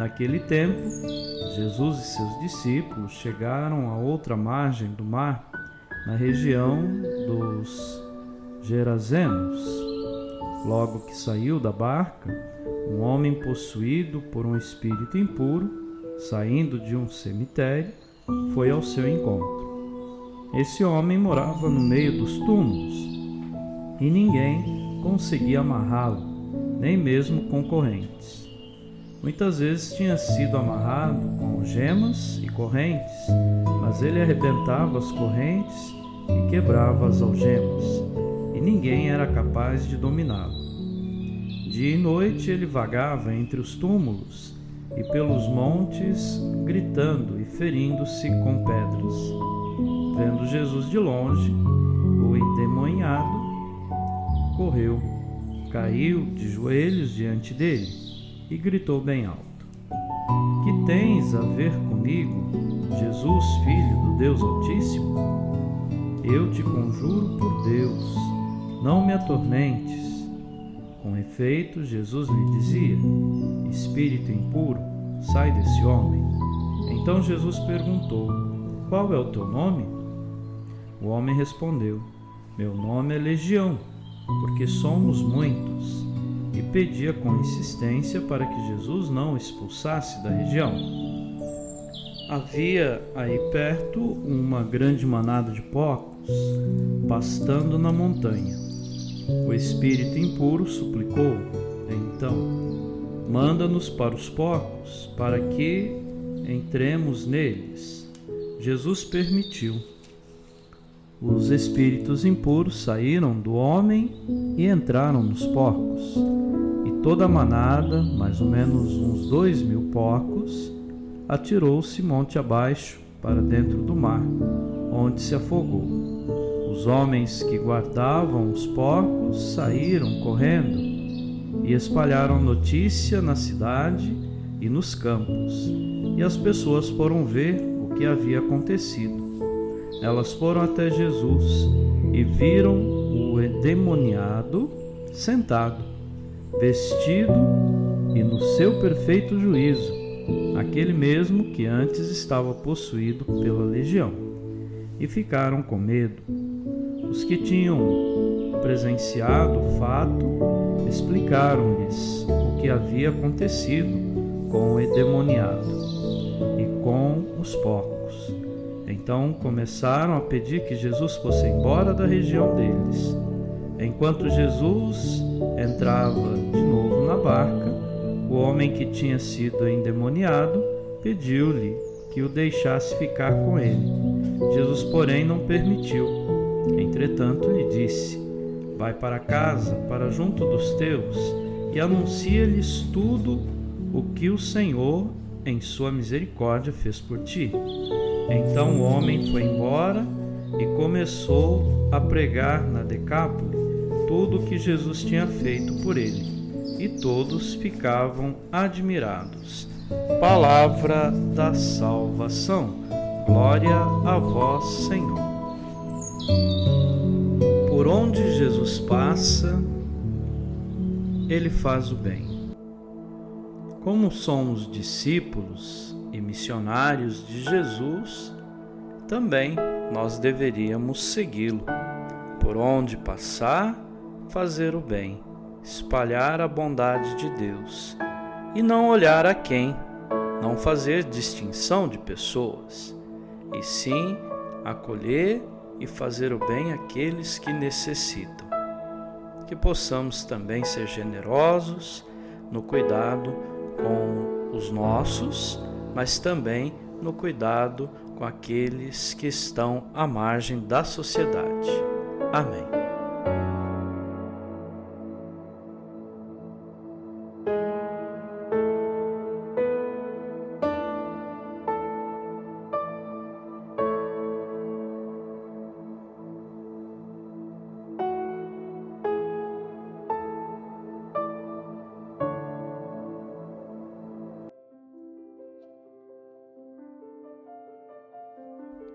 Naquele tempo, Jesus e seus discípulos chegaram à outra margem do mar, na região dos Gerazenos. Logo que saiu da barca, um homem possuído por um espírito impuro, saindo de um cemitério, foi ao seu encontro. Esse homem morava no meio dos túmulos e ninguém conseguia amarrá-lo, nem mesmo concorrentes. Muitas vezes tinha sido amarrado com gemas e correntes, mas ele arrebentava as correntes e quebrava as algemas, e ninguém era capaz de dominá-lo. Dia e noite ele vagava entre os túmulos e pelos montes, gritando e ferindo-se com pedras. Vendo Jesus de longe, o endemoniado correu, caiu de joelhos diante dele e gritou bem alto: Que tens a ver comigo, Jesus, filho do Deus Altíssimo? Eu te conjuro por Deus, não me atormentes. Com efeito, Jesus lhe dizia: Espírito impuro, sai desse homem. Então Jesus perguntou: Qual é o teu nome? O homem respondeu: Meu nome é Legião, porque somos muitos e pedia com insistência para que Jesus não o expulsasse da região. Havia aí perto uma grande manada de porcos pastando na montanha. O espírito impuro suplicou: Então, manda-nos para os porcos, para que entremos neles. Jesus permitiu. Os espíritos impuros saíram do homem e entraram nos porcos toda a manada, mais ou menos uns dois mil porcos, atirou-se monte abaixo para dentro do mar, onde se afogou. Os homens que guardavam os porcos saíram correndo e espalharam notícia na cidade e nos campos, e as pessoas foram ver o que havia acontecido. Elas foram até Jesus e viram o endemoniado sentado vestido e no seu perfeito juízo, aquele mesmo que antes estava possuído pela legião, e ficaram com medo. Os que tinham presenciado o fato explicaram-lhes o que havia acontecido com o endemoniado e com os porcos. Então começaram a pedir que Jesus fosse embora da região deles. Enquanto Jesus entrava de novo na barca, o homem que tinha sido endemoniado pediu-lhe que o deixasse ficar com ele. Jesus, porém, não permitiu. Entretanto, lhe disse: Vai para casa, para junto dos teus, e anuncia-lhes tudo o que o Senhor, em sua misericórdia, fez por ti. Então o homem foi embora e começou a pregar na Decápole tudo o que Jesus tinha feito por ele, e todos ficavam admirados. Palavra da salvação. Glória a vós, Senhor. Por onde Jesus passa, ele faz o bem. Como somos discípulos e missionários de Jesus, também nós deveríamos segui-lo. Por onde passar, fazer o bem, espalhar a bondade de Deus e não olhar a quem, não fazer distinção de pessoas, e sim acolher e fazer o bem àqueles que necessitam. Que possamos também ser generosos no cuidado com os nossos, mas também no cuidado com aqueles que estão à margem da sociedade. Amém.